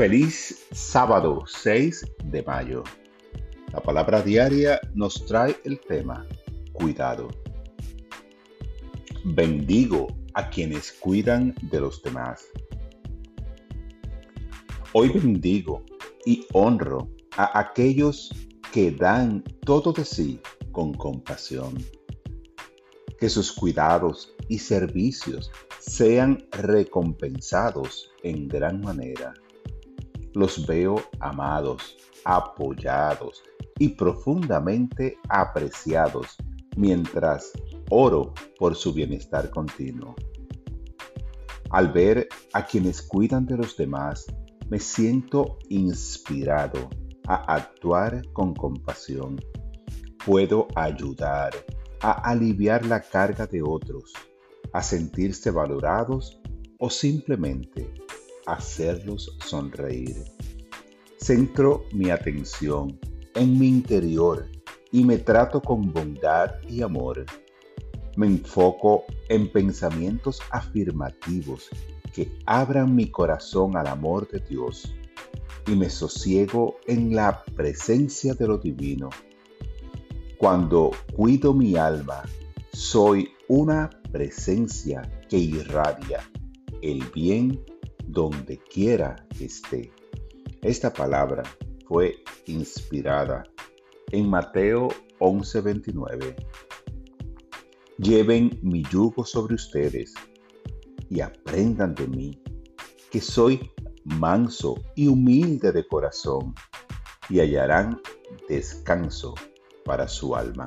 Feliz sábado 6 de mayo. La palabra diaria nos trae el tema cuidado. Bendigo a quienes cuidan de los demás. Hoy bendigo y honro a aquellos que dan todo de sí con compasión. Que sus cuidados y servicios sean recompensados en gran manera los veo amados, apoyados y profundamente apreciados mientras oro por su bienestar continuo. Al ver a quienes cuidan de los demás, me siento inspirado a actuar con compasión. Puedo ayudar a aliviar la carga de otros, a sentirse valorados o simplemente hacerlos sonreír. Centro mi atención en mi interior y me trato con bondad y amor. Me enfoco en pensamientos afirmativos que abran mi corazón al amor de Dios y me sosiego en la presencia de lo divino. Cuando cuido mi alma, soy una presencia que irradia el bien donde quiera que esté. Esta palabra fue inspirada en Mateo 11:29. Lleven mi yugo sobre ustedes y aprendan de mí, que soy manso y humilde de corazón, y hallarán descanso para su alma.